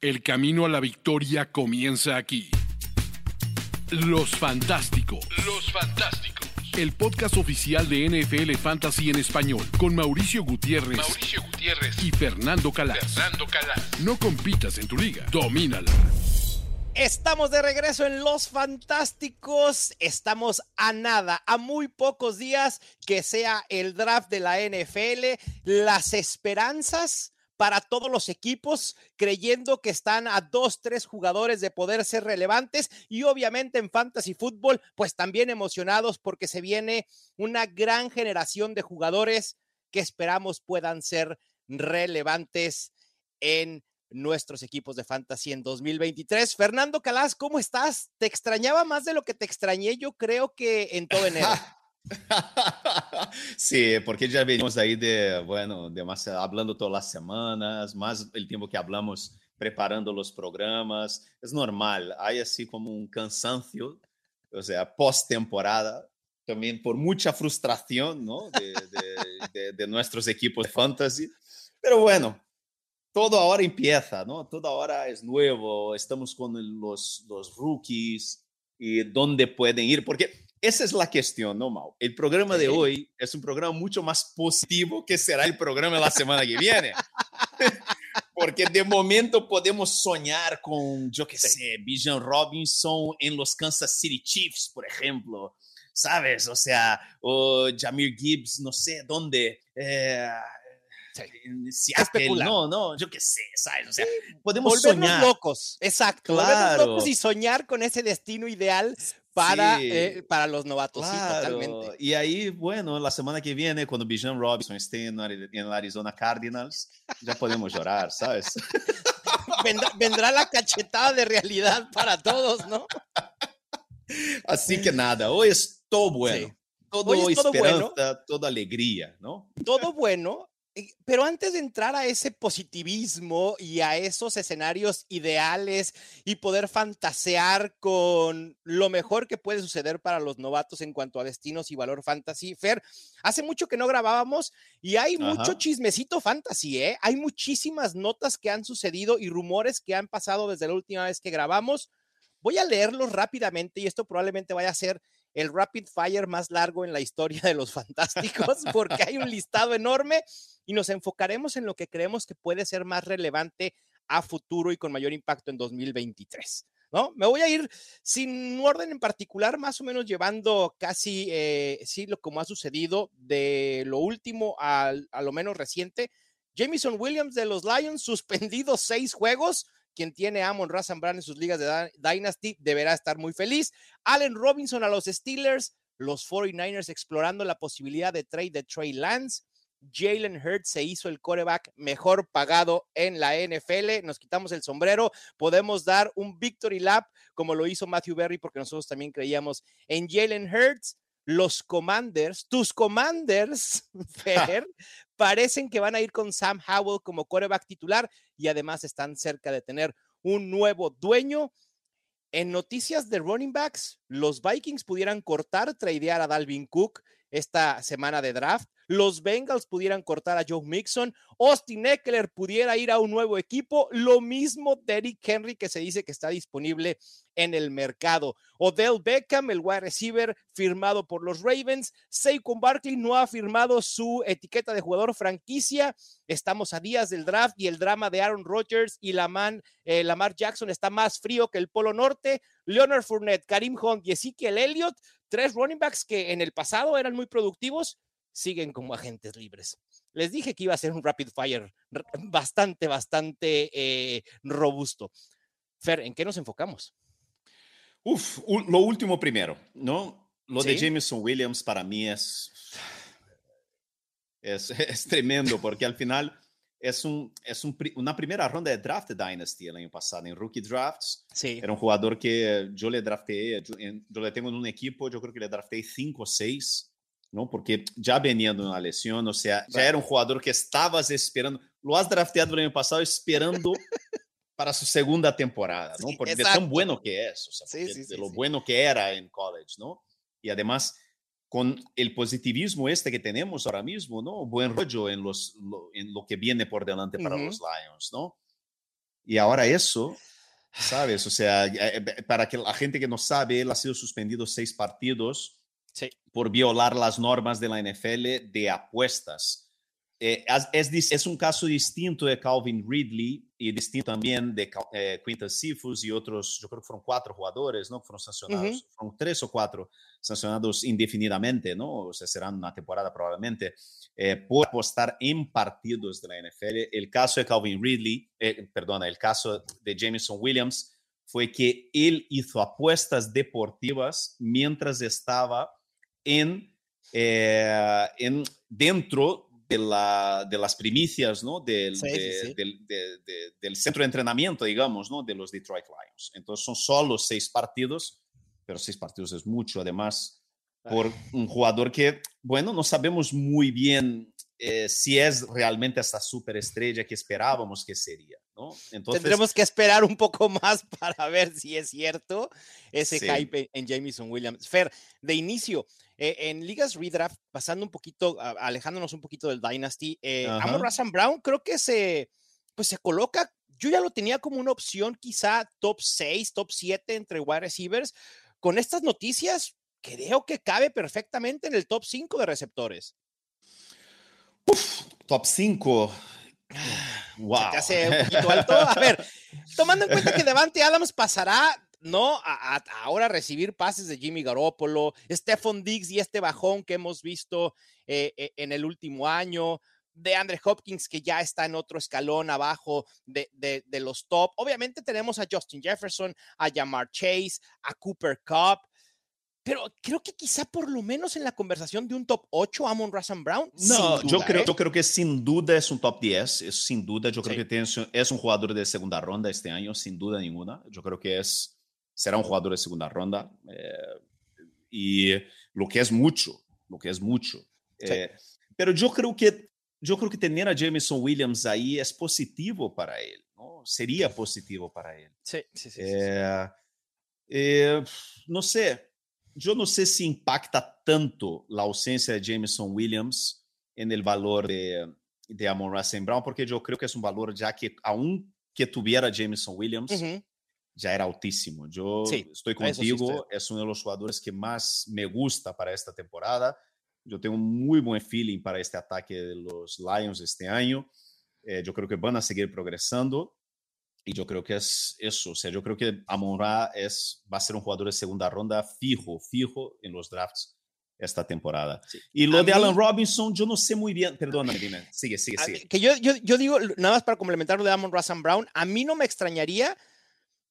El camino a la victoria comienza aquí. Los Fantásticos. Los Fantásticos. El podcast oficial de NFL Fantasy en español con Mauricio Gutiérrez, Mauricio Gutiérrez y Fernando Calas. Fernando Calas. No compitas en tu liga, domínala. Estamos de regreso en Los Fantásticos. Estamos a nada, a muy pocos días que sea el draft de la NFL. Las esperanzas para todos los equipos, creyendo que están a dos, tres jugadores de poder ser relevantes y obviamente en fantasy fútbol, pues también emocionados porque se viene una gran generación de jugadores que esperamos puedan ser relevantes en nuestros equipos de fantasy en 2023. Fernando Calas, ¿cómo estás? Te extrañaba más de lo que te extrañé, yo creo que en todo enero. sí, porque ya venimos ahí de, bueno, demasiado, hablando todas las semanas, más el tiempo que hablamos preparando los programas. Es normal, hay así como un cansancio, o sea, post-temporada, también por mucha frustración, ¿no? De, de, de, nuestros equipos de fantasy. Pero bueno, todo ahora empieza, ¿no? Todo ahora es nuevo, estamos con los, los rookies y dónde pueden ir, porque esa es la cuestión, ¿no, Mau? El programa de hoy es un programa mucho más positivo que será el programa de la semana que viene. Porque de momento podemos soñar con, yo qué sé, Bijan Robinson en los Kansas City Chiefs, por ejemplo. ¿Sabes? O sea, o Jamir Gibbs, no sé dónde. Eh, no, no, yo qué sé, ¿sabes? O sea, podemos volvernos soñar. locos, exacto, claro. locos y soñar con ese destino ideal para, sí. eh, para los novatos, claro. sí, totalmente. Y ahí, bueno, la semana que viene, cuando Bijan Robinson esté en, en Arizona Cardinals, ya podemos llorar, ¿sabes? vendrá, vendrá la cachetada de realidad para todos, ¿no? Así que nada, hoy es todo bueno. Sí. Todo Hoy es todo esperanza, bueno. toda alegría, ¿no? Todo bueno, pero antes de entrar a ese positivismo y a esos escenarios ideales y poder fantasear con lo mejor que puede suceder para los novatos en cuanto a destinos y valor fantasy, Fer, hace mucho que no grabábamos y hay Ajá. mucho chismecito fantasy, ¿eh? Hay muchísimas notas que han sucedido y rumores que han pasado desde la última vez que grabamos. Voy a leerlos rápidamente y esto probablemente vaya a ser el rapid fire más largo en la historia de los fantásticos, porque hay un listado enorme y nos enfocaremos en lo que creemos que puede ser más relevante a futuro y con mayor impacto en 2023. ¿No? Me voy a ir sin orden en particular, más o menos llevando casi, eh, sí, lo como ha sucedido de lo último a, a lo menos reciente. Jamison Williams de los Lions, suspendido seis juegos, quien tiene a Amon Razan Brand en sus ligas de Dynasty deberá estar muy feliz. Allen Robinson a los Steelers, los 49ers explorando la posibilidad de trade de Trey Lance. Jalen Hurts se hizo el coreback mejor pagado en la NFL. Nos quitamos el sombrero. Podemos dar un victory lap como lo hizo Matthew Berry porque nosotros también creíamos en Jalen Hurts. Los Commanders, tus Commanders, Fer, parecen que van a ir con Sam Howell como coreback titular y además están cerca de tener un nuevo dueño. En noticias de running backs, los Vikings pudieran cortar, tradear a Dalvin Cook esta semana de draft. Los Bengals pudieran cortar a Joe Mixon. Austin Eckler pudiera ir a un nuevo equipo. Lo mismo Derrick Henry, que se dice que está disponible en el mercado. Odell Beckham, el wide receiver firmado por los Ravens. Saquon Barkley no ha firmado su etiqueta de jugador franquicia. Estamos a días del draft y el drama de Aaron Rodgers y Lamar, eh, Lamar Jackson está más frío que el Polo Norte. Leonard Fournette, Karim Hunt y Ezekiel Elliott, tres running backs que en el pasado eran muy productivos, siguen como agentes libres. Les dije que iba a ser un rapid fire bastante, bastante eh, robusto. Fer, ¿en qué nos enfocamos? Uf, lo último primero, ¿no? Lo ¿Sí? de Jameson Williams para mí es, es, es tremendo, porque al final es, un, es un, una primera ronda de draft de Dynasty el año pasado, en Rookie Drafts. Sí. Era un jugador que yo le drafté, yo, yo le tengo en un equipo, yo creo que le drafté 5 o 6, ¿no? Porque ya venía de una lesión, o sea, ya era un jugador que estabas esperando, lo has drafteado el año pasado esperando para su segunda temporada, ¿no? Sí, Porque de tan bueno que es, o sea, Sí, porque sí, de lo bueno que era en college, ¿no? Y además, con el positivismo este que tenemos ahora mismo, ¿no? Buen rollo en, los, lo, en lo que viene por delante para los Lions, ¿no? Y ahora eso, ¿sabes? O sea, eh, para que la gente que no sabe, él ha sido suspendido seis partidos Sí. por violar las normas de la NFL de apuestas. Eh, es, es es un caso distinto de Calvin Ridley y distinto también de eh, Quintus Cephus y otros, yo creo que fueron cuatro jugadores, ¿no? Fueron sancionados, fueron tres o cuatro sancionados indefinidamente, ¿no? O sea, serán una temporada probablemente, eh, por apostar en partidos de la NFL. El caso de Calvin Ridley, eh, perdona, el caso de Jameson Williams fue que él hizo apuestas deportivas mientras estaba en, eh, en dentro de, la, de las primicias, ¿no? Del, Sí, sí, de- sí. Del, de- de- del centro de entrenamiento, digamos, ¿no? De los Detroit Lions. Entonces son solo seis partidos, pero seis partidos es mucho, además, por un jugador que, bueno, no sabemos muy bien eh, si es realmente esta superestrella que esperábamos que sería, ¿no? Entonces, Tendremos que esperar un poco más para ver si es cierto ese Sí. hype en, en Jameson Williams. Fer, de inicio, eh, en ligas redraft, pasando un poquito, a- alejándonos un poquito del Dynasty, eh. Amon Razan Brown creo que se, pues se coloca, yo ya lo tenía como una opción quizá top 6, top 7 entre wide receivers. Con estas noticias, creo que cabe perfectamente en el top 5 de receptores. top 5. Wow. Se te hace un poquito alto. A ver, tomando en cuenta que Devante Adams pasará, ¿no? A, a- ahora recibir pases de Jimmy Garoppolo, Stephon Diggs y este bajón que hemos visto eh, eh, en el último año, de Andre Hopkins, que ya está en otro escalón abajo de, de- de los top. Obviamente tenemos a Justin Jefferson, a Jamar Chase, a Cooper Cup. Pero creo que quizá por lo menos en la conversación de un top 8, Amon Razan Brown. No, yo, creo, ¿eh? yo creo que sin duda es un top 10, eso sin duda, yo creo Sí. que tiene- es un jugador de segunda ronda este año, sin duda ninguna. Yo creo que es, será un jugador de segunda ronda. eh, y lo que es mucho, lo que es mucho. Sí. Eh, pero yo creo que yo creo que tener a Jameson Williams ahí es positivo para él, ¿no? Sería positivo para él. Sí, sí, sí. Eh, eh, no sé, yo no sé si impacta tanto la ausencia de Jameson Williams en el valor de, de Amon St. Brown, porque yo creo que es un valor ya que aún que tuviera Jameson Williams, Ujú. Ya era altísimo. Yo Sí, estoy sí contigo, estoy. es uno de los jugadores que más me gusta para esta temporada. Yo tengo un muy buen feeling para este ataque de los Lions este año. Eh, yo creo que van a seguir progresando y yo creo que es eso. O sea, yo creo que Amon Ra es, va a ser un jugador de segunda ronda fijo, fijo en los drafts esta temporada. Sí. Y lo A de mí- Allen Robinson, yo no sé muy bien. Perdóname, dime. Sigue, sigue, sigue. mí- que yo, yo, yo digo, nada más para complementar lo de Amon Razan Brown, a mí no me extrañaría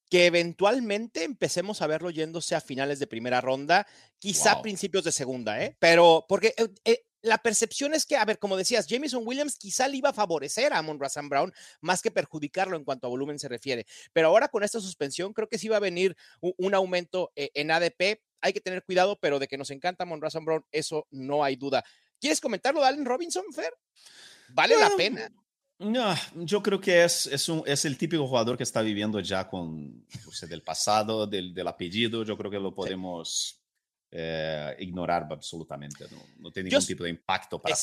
que eventualmente empecemos a verlo yéndose a finales de primera ronda, quizá Wow. principios de segunda, ¿eh? Pero porque eh, eh, la percepción es que, a ver, como decías, Jameson Williams quizá le iba a favorecer a Amon Razan Brown más que perjudicarlo en cuanto a volumen se refiere. Pero ahora con esta suspensión creo que sí va a venir un, un aumento eh, en ADP. Hay que tener cuidado, pero de que nos encanta Amon Razan Brown, eso no hay duda. ¿Quieres comentarlo de Allen Robinson, Fer? Vale la Bueno, pena. No, yo creo que es, es, un, es el típico jugador que está viviendo ya con o sea, del pasado, del, del apellido. Yo creo que lo podemos eh, ignorar absolutamente. No, no tiene Yo ningún tipo de impacto para.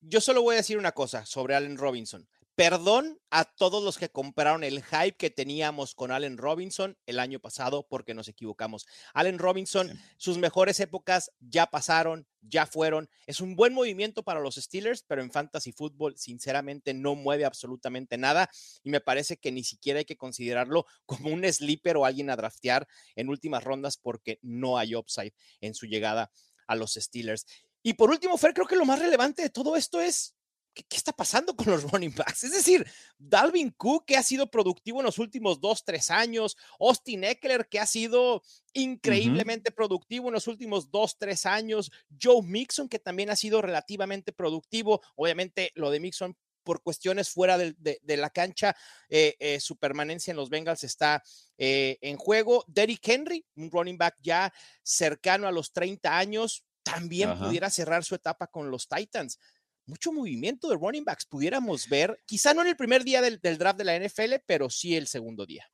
Yo solo voy a decir una cosa sobre Allen Robinson. Perdón a todos los que compraron el hype que teníamos con Allen Robinson el año pasado porque nos equivocamos. Allen Robinson, Sí. sus mejores épocas ya pasaron, ya fueron. Es un buen movimiento para los Steelers, pero en fantasy fútbol sinceramente no mueve absolutamente nada y me parece que ni siquiera hay que considerarlo como un sleeper o alguien a draftear en últimas rondas porque no hay upside en su llegada a los Steelers. Y por último, Fer, creo que lo más relevante de todo esto es ¿qué, qué está pasando con los running backs? Es decir, Dalvin Cook, que ha sido productivo en los últimos dos, tres años, Austin Eckler, que ha sido increíblemente productivo en los últimos dos, tres años, Joe Mixon, que también ha sido relativamente productivo, obviamente lo de Mixon por cuestiones fuera de, de la cancha, eh, eh, su permanencia en los Bengals está eh, en juego. Derrick Henry, un running back ya cercano a los 30 años, también Ajá. pudiera cerrar su etapa con los Titans. Mucho movimiento de running backs pudiéramos ver, quizá no en el primer día del, del draft de la NFL, pero sí el segundo día.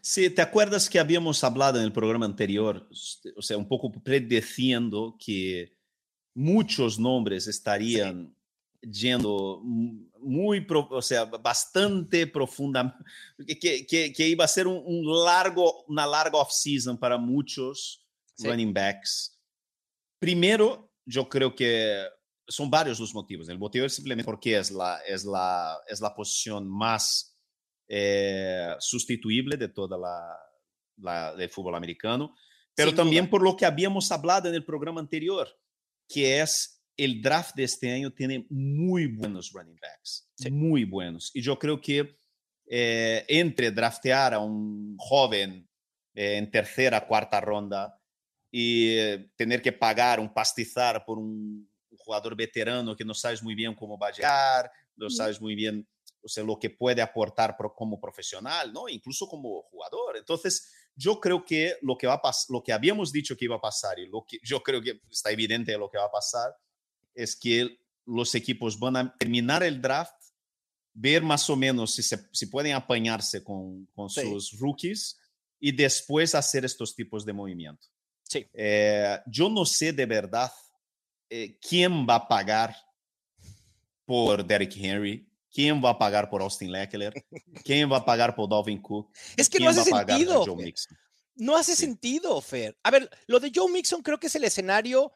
Sí, ¿te acuerdas que habíamos hablado en el programa anterior, o sea, un poco predeciendo que muchos nombres estarían yendo mm, muy, o sea, bastante profunda, que, que, que iba a ser un, un largo, una larga off-season para muchos sí. running backs. Primero, yo creo que son varios los motivos. El motivo es simplemente porque es la, es la, es la posición más eh, sustituible de toda la, la, del fútbol americano, pero Sin también duda. por lo que habíamos hablado en el programa anterior, que es el draft de este año tiene muy buenos running backs, sí. muy buenos. Y yo creo que eh, entre draftear a un joven eh, en tercera, cuarta ronda y eh, tener que pagar un pastizar por un, un, jugador veterano que no sabes muy bien cómo va a llegar, no sabes muy bien o sea, lo que puede aportar como profesional, ¿no? incluso como jugador. Entonces, yo creo que lo que, va a lo que habíamos dicho que iba a pasar y lo que yo creo que está evidente lo que va a pasar es que los equipos van a terminar el draft, ver más o menos si, se, si pueden apañarse con, con sí. sus rookies y después hacer estos tipos de movimiento. Sí. Eh, yo no sé de verdad eh, quién va a pagar por Derrick Henry, quién va a pagar por Austin Leckler, quién va a pagar por Dalvin Cook. Es que no hace sentido. No hace sí. sentido, Fer. A ver, lo de Joe Mixon creo que es el escenario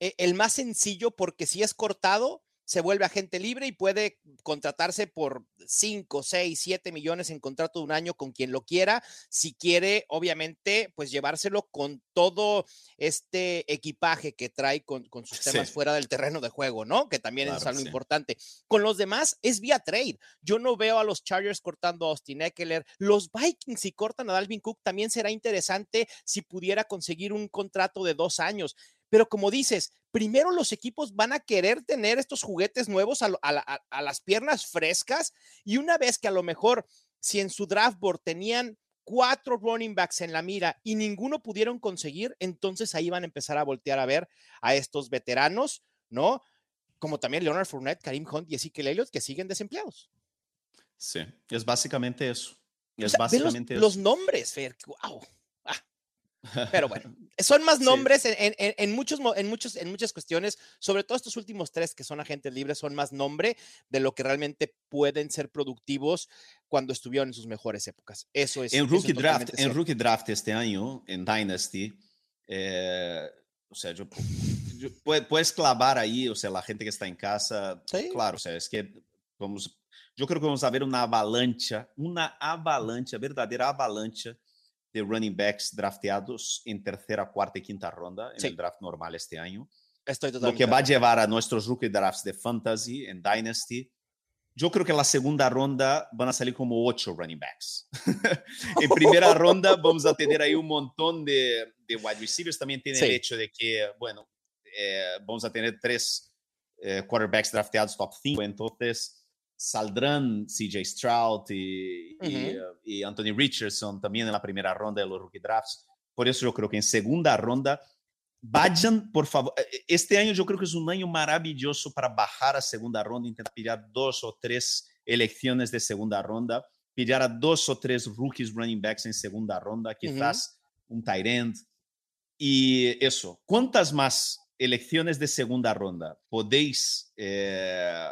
eh, el más sencillo porque si es cortado, se vuelve agente libre y puede contratarse por 5, 6, 7 millones en contrato de un año con quien lo quiera, si quiere, obviamente, pues llevárselo con todo este equipaje que trae con, con sus temas sí. fuera del terreno de juego, ¿no? Que también claro, es algo sí. importante. Con los demás es vía trade. Yo no veo a los Chargers cortando a Austin Eckler. Los Vikings, si cortan a Dalvin Cook, también será interesante si pudiera conseguir un contrato de dos años. Pero como dices, primero los equipos van a querer tener estos juguetes nuevos a, a, a, las piernas frescas y una vez que a lo mejor si en su draft board tenían cuatro running backs en la mira y ninguno pudieron conseguir, entonces ahí van a empezar a voltear a ver a estos veteranos, ¿no? Como también Leonard Fournette, Karim Hunt y Ezekiel Elliott que siguen desempleados. Sí, es básicamente eso. Es o sea, básicamente los, eso. los nombres, Fer, wow. Pero bueno, son más nombres sí. en, en, en, muchos, en, muchos, en muchas cuestiones, sobre todo estos últimos tres que son agentes libres, son más nombre de lo que realmente pueden ser productivos cuando estuvieron en sus mejores épocas. Eso es. En Rookie, draft, en rookie Draft este año, en Dynasty, eh, o sea, yo, yo, puedes clavar ahí, o sea, la gente que está en casa, sí. claro, o sea, es que vamos, yo creo que vamos a ver una avalancha, una avalancha, verdadeira avalancha de running backs drafteados en tercera, cuarta y quinta ronda en sí. el draft normal este año. Estoy Lo que va a llevar a nuestros rookie drafts de fantasy en Dynasty. Yo creo que en la segunda ronda van a salir como ocho running backs. en primera ronda vamos a tener ahí un montón de, de wide receivers. También tiene sí. el hecho de que, bueno, eh, vamos a tener tres eh, quarterbacks drafteados top 5. Entonces, saldrán CJ Stroud y, uh -huh. y, y, Anthony Richardson también en la primera ronda de los rookie drafts. Por eso yo creo que en segunda ronda, vayan, por favor. Este año yo creo que es un año maravilloso para bajar a segunda ronda, intentar pillar dos o tres elecciones de segunda ronda, pillar a dos o tres rookies running backs en segunda ronda, quizás uh -huh. un tight end. Y eso, ¿cuántas más elecciones de segunda ronda podéis eh,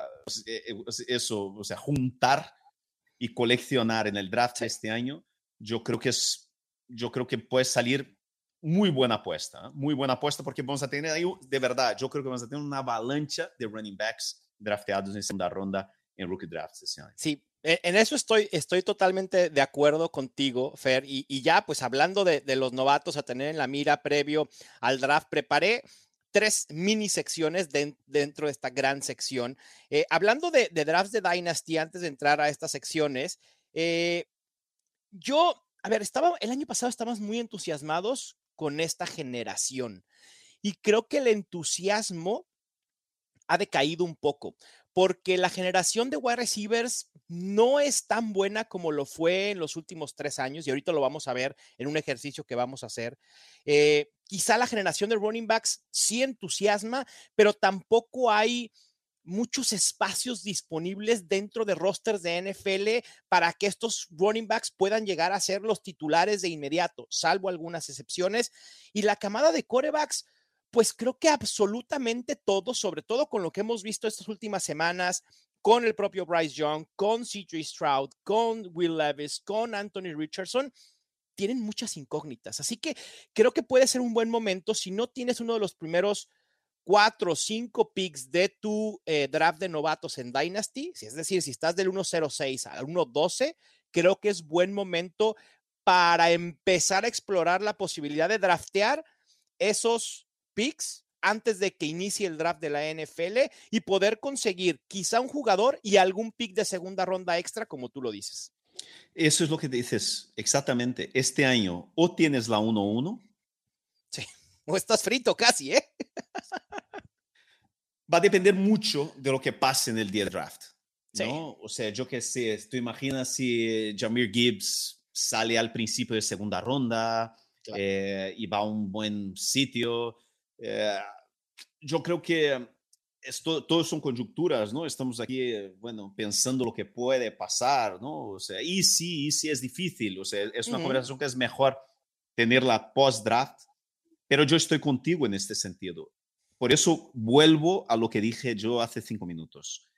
eso, o sea, juntar y coleccionar en el draft este año, yo creo que es, yo creo que puede salir muy buena apuesta, ¿eh? muy buena apuesta porque vamos a tener ahí, de verdad, yo creo que vamos a tener una avalancha de running backs drafteados en segunda ronda en rookie drafts este año. Sí, en eso estoy, estoy totalmente de acuerdo contigo, Fer. Y, y ya, pues hablando de, de, los novatos a tener en la mira previo al draft, preparé tres mini secciones de, dentro de esta gran sección. Eh, hablando de, de, drafts de Dynasty, antes de entrar a estas secciones, eh, yo, a ver, estaba, el año pasado estábamos muy entusiasmados con esta generación y creo que el entusiasmo ha decaído un poco porque la generación de wide receivers no es tan buena como lo fue en los últimos tres años, y ahorita lo vamos a ver en un ejercicio que vamos a hacer. Eh, quizá la generación de running backs sí entusiasma, pero tampoco hay muchos espacios disponibles dentro de rosters de NFL para que estos running backs puedan llegar a ser los titulares de inmediato, salvo algunas excepciones. Y la camada de corebacks, pues creo que absolutamente todo, sobre todo con lo que hemos visto estas últimas semanas, con el propio Bryce Young, con CJ Stroud, con Will Levis, con Anthony Richardson, tienen muchas incógnitas. Así que creo que puede ser un buen momento si no tienes uno de los primeros cuatro o cinco picks de tu eh, draft de novatos en Dynasty, es decir, si estás del 1.06 al 1.12, creo que es buen momento para empezar a explorar la posibilidad de draftear esos picks antes de que inicie el draft de la NFL y poder conseguir quizá un jugador y algún pick de segunda ronda extra, como tú lo dices. Eso es lo que dices exactamente. Este año o tienes la 1-1. Sí, o estás frito casi, ¿eh? Va a depender mucho de lo que pase en el día de draft. ¿no? O sea, yo qué sé, tú imaginas si Jamir Gibbs sale al principio de segunda ronda eh, y va a un buen sitio. Eh, yo creo que esto, todo son conjunturas, ¿no? Estamos aquí, bueno, pensando lo que puede pasar, ¿no? O sea, y sí, y sí es difícil, o sea, es una conversación que es mejor tenerla post-draft, pero yo estoy contigo en este sentido. Por eso vuelvo a lo que dije yo hace cinco minutos.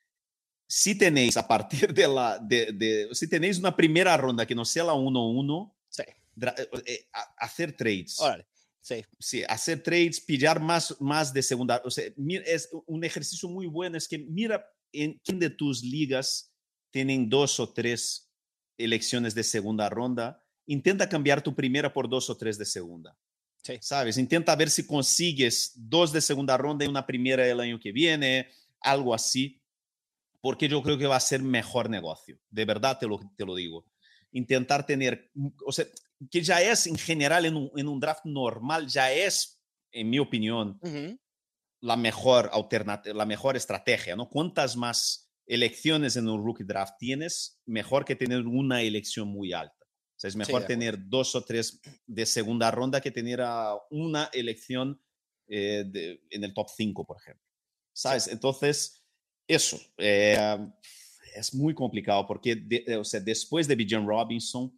Si tenéis a partir de la, de, de si tenéis una primera ronda que no sea la 1-1, sí. Eh, eh, hacer trades. Órale. Sí. sí, hacer trades, pillar más, más de segunda. O sea, es un ejercicio muy bueno. Es que mira en quién de tus ligas tienen dos o tres elecciones de segunda ronda. Intenta cambiar tu primera por dos o tres de segunda. Sí. ¿Sabes? Intenta ver si consigues dos de segunda ronda y una primera el año que viene, algo así, porque yo creo que va a ser mejor negocio. De verdad te lo, te lo digo. Intentar tener, o sea, que ya es en general en un, en un draft normal, ya es, en mi opinión, la mejor alternativa, la mejor estrategia, ¿no? Cuantas más elecciones en un rookie draft tienes, mejor que tener una elección muy alta. O sea, es mejor tener dos o tres de segunda ronda que tener una elección eh, de, en el top 5, por ejemplo. ¿Sabes? Entonces, eso eh, es muy complicado porque o sea, después de Bijan Robinson,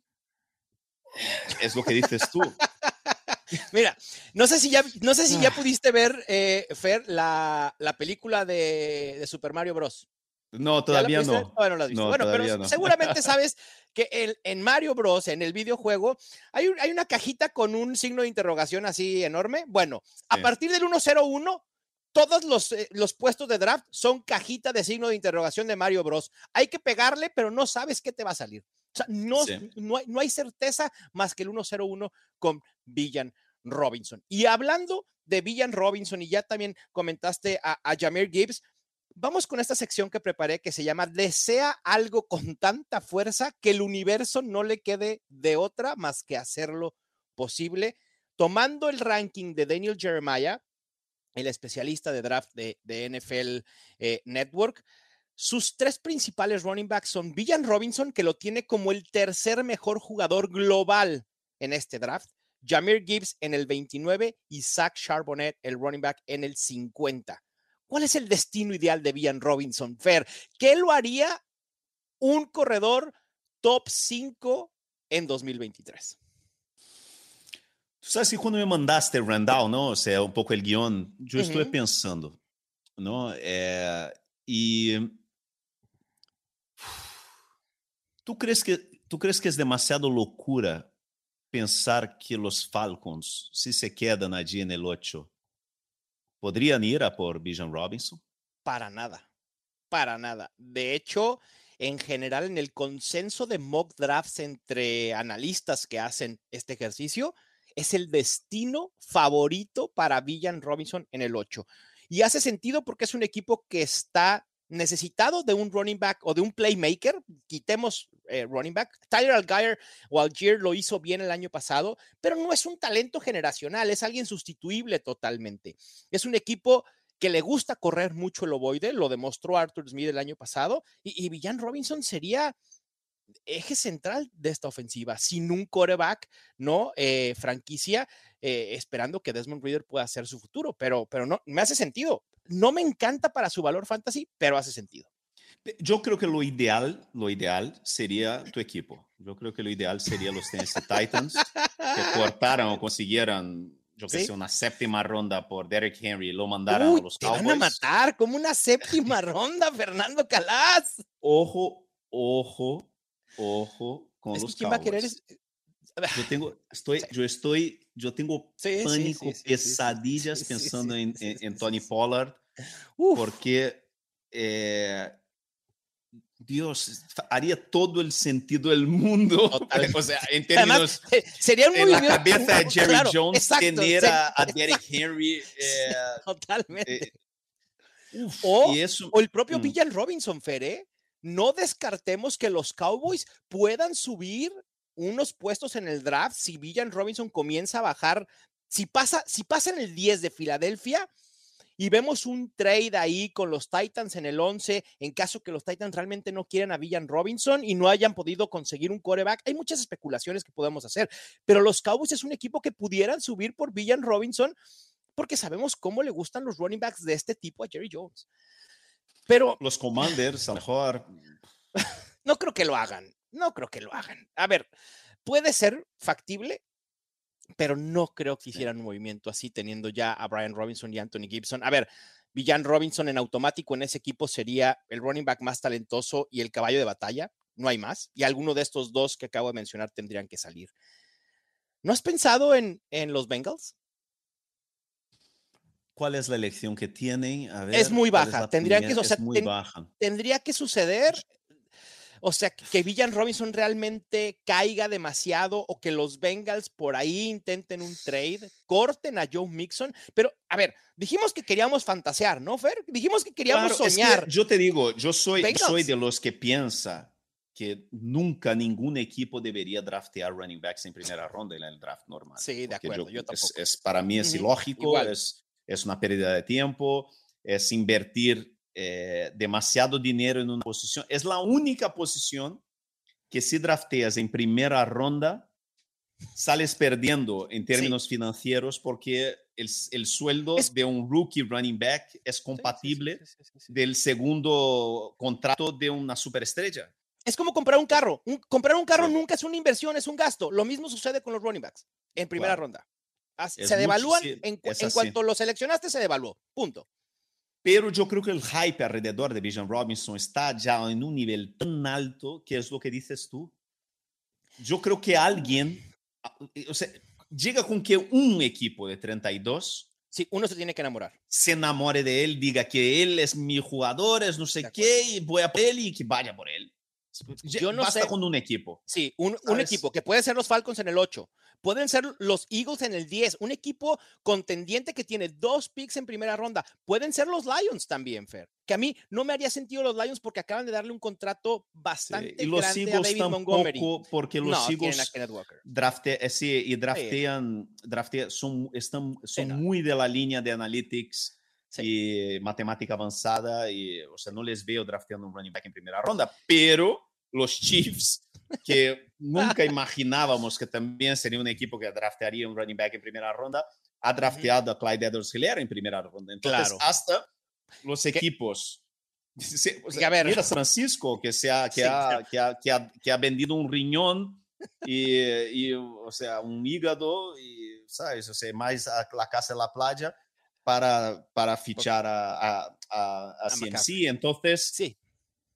es lo que dices tú. Mira, no sé si ya, no sé si ya pudiste ver, eh, Fer, la, la película de, de, Super Mario Bros. No, todavía no. Bueno, pero seguramente sabes que el, en Mario Bros, en el videojuego, hay, hay, una cajita con un signo de interrogación así enorme. Bueno, a partir del 101, todos los, eh, los puestos de draft son cajita de signo de interrogación de Mario Bros. Hay que pegarle, pero no sabes qué te va a salir. O sea, no, no, hay, no hay certeza más que el 1-0-1 con Villan Robinson. Y hablando de Villan Robinson, y ya también comentaste a, a Jameer Gibbs, vamos con esta sección que preparé que se llama Desea algo con tanta fuerza que el universo no le quede de otra más que hacerlo posible. Tomando el ranking de Daniel Jeremiah, el especialista de draft de, NFL eh, Network, sus tres principales running backs son Villan Robinson, que lo tiene como el tercer mejor jugador global en este draft, Jameer Gibbs en el 29 y Zach Charbonnet, el running back, en el 50. ¿Cuál es el destino ideal de Villan Robinson, Fer? ¿Qué lo haría un corredor top 5 en 2023? Sabes que cuando me mandaste, Randall, ¿no? O sea, un poco el guión, yo estuve pensando, ¿no? Eh, y ¿Tú crees, que, ¿Tú crees que es demasiado locura pensar que los Falcons, si se quedan allí en el 8, podrían ir a por Bijan Robinson? Para nada, para nada. De hecho, en general, en el consenso de mock drafts entre analistas que hacen este ejercicio, es el destino favorito para Villan Robinson en el 8. Y hace sentido porque es un equipo que está necesitado de un running back o de un playmaker, quitemos eh, running back. Tyler Algier o Algier lo hizo bien el año pasado, pero no es un talento generacional, es alguien sustituible totalmente. Es un equipo que le gusta correr mucho el ovoide, lo demostró Arthur Smith el año pasado, y, y Villan Robinson sería eje central de esta ofensiva, sin un coreback, ¿no? Eh, franquicia, eh, esperando que Desmond Reader pueda ser su futuro, pero, pero no, me hace sentido. No me encanta para su valor fantasy, pero hace sentido. Yo creo que lo ideal, lo ideal sería tu equipo. Yo creo que lo ideal sería los Tennessee Titans que cortaran o consiguieran yo que sé, una séptima ronda por Derek Henry, lo mandaron a los te van a matar como una séptima ronda, Fernando Calas. Ojo, ojo, ojo con los ¿quién Va a querer yo tengo, estoy, yo estoy, yo tengo pánico, pesadillas pensando en, en, Tony Pollard, porque eh, Dios, haría todo el sentido del mundo. O sea, en términos. sería un en la cabeza de Jerry Jones tener a, Derek Henry. Eh, Totalmente. Eh, o, o, el propio mm. Villan Robinson, Fer, ¿eh? No descartemos que los Cowboys puedan subir unos puestos en el draft si Villan Robinson comienza a bajar. Si pasa, si pasa en el 10 de Filadelfia, y vemos un trade ahí con los Titans en el 11 en caso que los Titans realmente no quieran a Villan Robinson y no hayan podido conseguir un coreback. Hay muchas especulaciones que podemos hacer, pero los Cowboys es un equipo que pudieran subir por Villan Robinson porque sabemos cómo le gustan los running backs de este tipo a Jerry Jones. Pero los Commanders, a lo mejor no creo que lo hagan. No creo que lo hagan. A ver, puede ser factible, pero no creo que hicieran un movimiento así teniendo ya a Brian Robinson y Anthony Gibson. A ver, Villan Robinson en automático en ese equipo sería el running back más talentoso y el caballo de batalla, no hay más, y alguno de estos dos que acabo de mencionar tendrían que salir. ¿No has pensado en, en los Bengals? ¿Cuál es la elección que tienen? es muy baja. Tendría que, tendría que suceder o sea, que Villan Robinson realmente caiga demasiado o que los Bengals por ahí intenten un trade, corten a Joe Mixon. Pero, a ver, dijimos que queríamos fantasear, ¿no, Fer? Dijimos que queríamos soñar. yo te digo, yo soy, soy de los que piensa que nunca ningún equipo debería draftear running backs en primera ronda en el draft normal. Sí, de acuerdo, yo, tampoco. Es, para mí es ilógico, es, es una pérdida de tiempo, es invertir eh, demasiado dinero en una posición. Es la única posición que si drafteas en primera ronda, sales perdiendo en términos financieros porque el, el sueldo de un rookie running back es compatible del segundo contrato de una superestrella. Es como comprar un carro. comprar un carro nunca es una inversión, es un gasto. Lo mismo sucede con los running backs en primera ronda. Se devalúan en, en cuanto lo seleccionaste, se devaluó. Punto. Pero yo creo que el hype alrededor de Bijan Robinson está ya en un nivel tan alto que es lo que dices tú. Yo creo que alguien, o sea, llega con que un equipo de 32 Sí, uno se tiene que enamorar. Se enamore de él, diga que él es mi jugador, es no sé qué, y voy a por él y que vaya por él. Yo no Basta sé. con un equipo. Sí, un, un, equipo que puede ser los Falcons en el 8, pueden ser los Eagles en el 10, un equipo contendiente que tiene dos picks en primera ronda. Pueden ser los Lions también, Fer. Que a mí no me haría sentido los Lions porque acaban de darle un contrato bastante y los grande Eagles a David Montgomery. Porque los Eagles drafte, eh, sí, y draftean, draftean son, están, son muy de la línea de analytics. Y matemática avanzada y o sea no les veo drafteando un running back en primera ronda pero los Chiefs que nunca imaginábamos que también sería un equipo que draftearía un running back en primera ronda, ha drafteado a Clyde edwards en primera ronda. Entonces, hasta los equipos. a ver, mira San Francisco, que, se ha, que, ha, que, ha, que, ha, vendido un riñón y, y, o sea, un hígado y, ¿sabes? O sea, más a la casa de la playa para, para fichar a, a, a, a CMC. Entonces, sí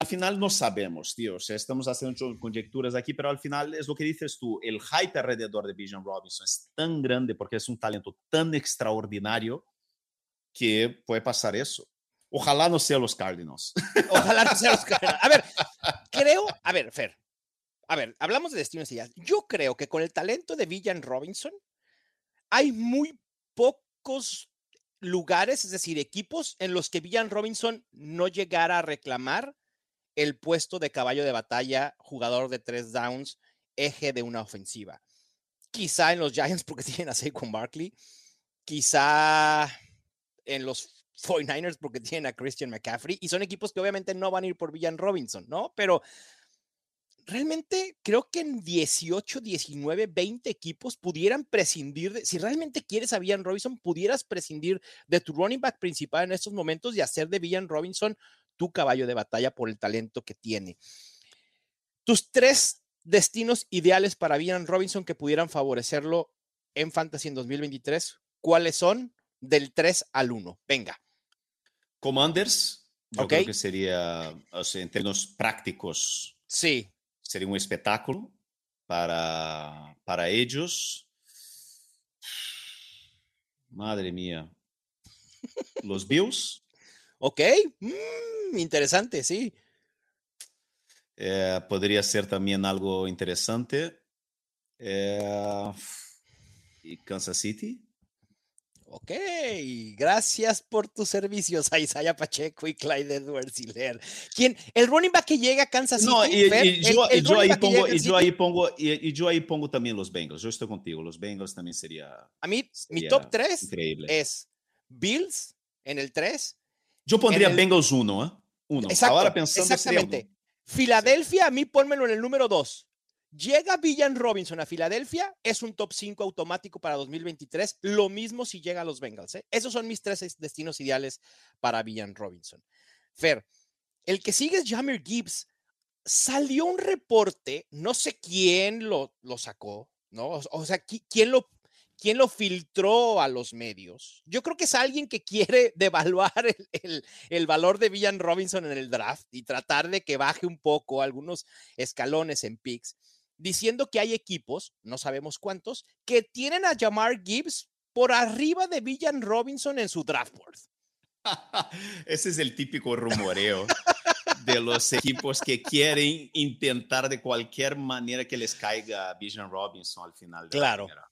al final no sabemos, tío. O sea, estamos haciendo conjeturas aquí, pero al final es lo que dices tú. El hype alrededor de Bijan Robinson es tan grande porque es un talento tan extraordinario que puede pasar eso. Ojalá no sea los Cardinals. Ojalá no sea los Cardinals. A ver, creo, a ver, Fer, a ver, hablamos de destinos y ya. Yo creo que con el talento de Villan Robinson hay muy pocos lugares, es decir, equipos en los que Villan Robinson no llegara a reclamar el puesto de caballo de batalla, jugador de tres downs, eje de una ofensiva. Quizá en los Giants porque tienen a Saquon Barkley, quizá en los 49ers porque tienen a Christian McCaffrey y son equipos que obviamente no van a ir por Villan Robinson, ¿no? Pero realmente creo que en 18, 19, 20 equipos pudieran prescindir de, si realmente quieres a Villan Robinson, pudieras prescindir de tu running back principal en estos momentos y hacer de Villan Robinson tu caballo de batalla por el talento que tiene. Tus tres destinos ideales para Villan Robinson que pudieran favorecerlo en Fantasy en 2023, cuáles son del 3 al 1. Venga. Commanders, yo Ok. creo que sería, o sea, en términos prácticos, Sí, sería un espectáculo para, para ellos. Madre mía. Los Bills, ok. Mm, interesante, sí. eh, podría ser también algo interesante. Eh, y Kansas City. Ok, gracias por tus servicios a Isaiah Pacheco y Clyde Edwards Hiller. ¿Quién? El running back que llega a Kansas City. No, y, Fer, y el- yo, y ahí pongo, llega a y yo City, ahí pongo, y, y yo ahí pongo también los Bengals. Yo estoy contigo. Los Bengals también sería A mí, mi sería top 3 increíble. es Bills en el 3. Yo pondría el- Bengals 1, ¿eh? Uno. Exacto, Ahora pensando exactamente. Filadelfia, a mí pónmelo en el número 2. Llega Villan Robinson a Filadelfia, es un top 5 automático para 2023. Lo mismo si llega a los Bengals. ¿eh? Esos son mis tres es- destinos ideales para Villan Robinson. Fer, el que sigue es Jamir Gibbs. Salió un reporte, no sé quién lo, lo sacó, ¿no? O, sea, qui- quién lo, quién lo filtró a los medios. Yo creo que es alguien que quiere devaluar el, el- el valor de Villan Robinson en el draft y tratar de que baje un poco algunos escalones en picks, diciendo que hay equipos, no sabemos cuántos, que tienen a Jamar Gibbs por arriba de Villan Robinson en su draft board. Ese es el típico rumoreo de los equipos que quieren intentar de cualquier manera que les caiga Bijan Robinson al final de Claro. la primera,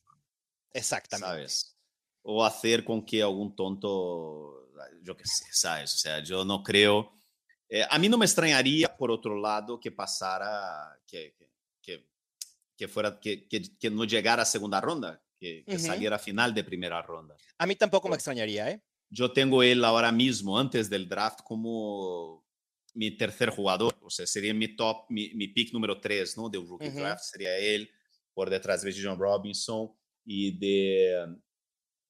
Exactamente. ¿sabes? O hacer con que algún tonto, yo qué sé, ¿sabes? O sea, yo no creo. eh, a mí no me extrañaría, por otro lado, que pasara, que, que fuera, que, que, que no llegara a segunda ronda, que, que Ujú. saliera a final de primera ronda. A mí tampoco me extrañaría, ¿eh? Yo tengo él ahora mismo, antes del draft, como mi tercer jugador. O sea, sería mi top, mi, mi pick número 3, ¿no? Del rookie Ujú. draft. Sería él, por detrás de John Robinson y de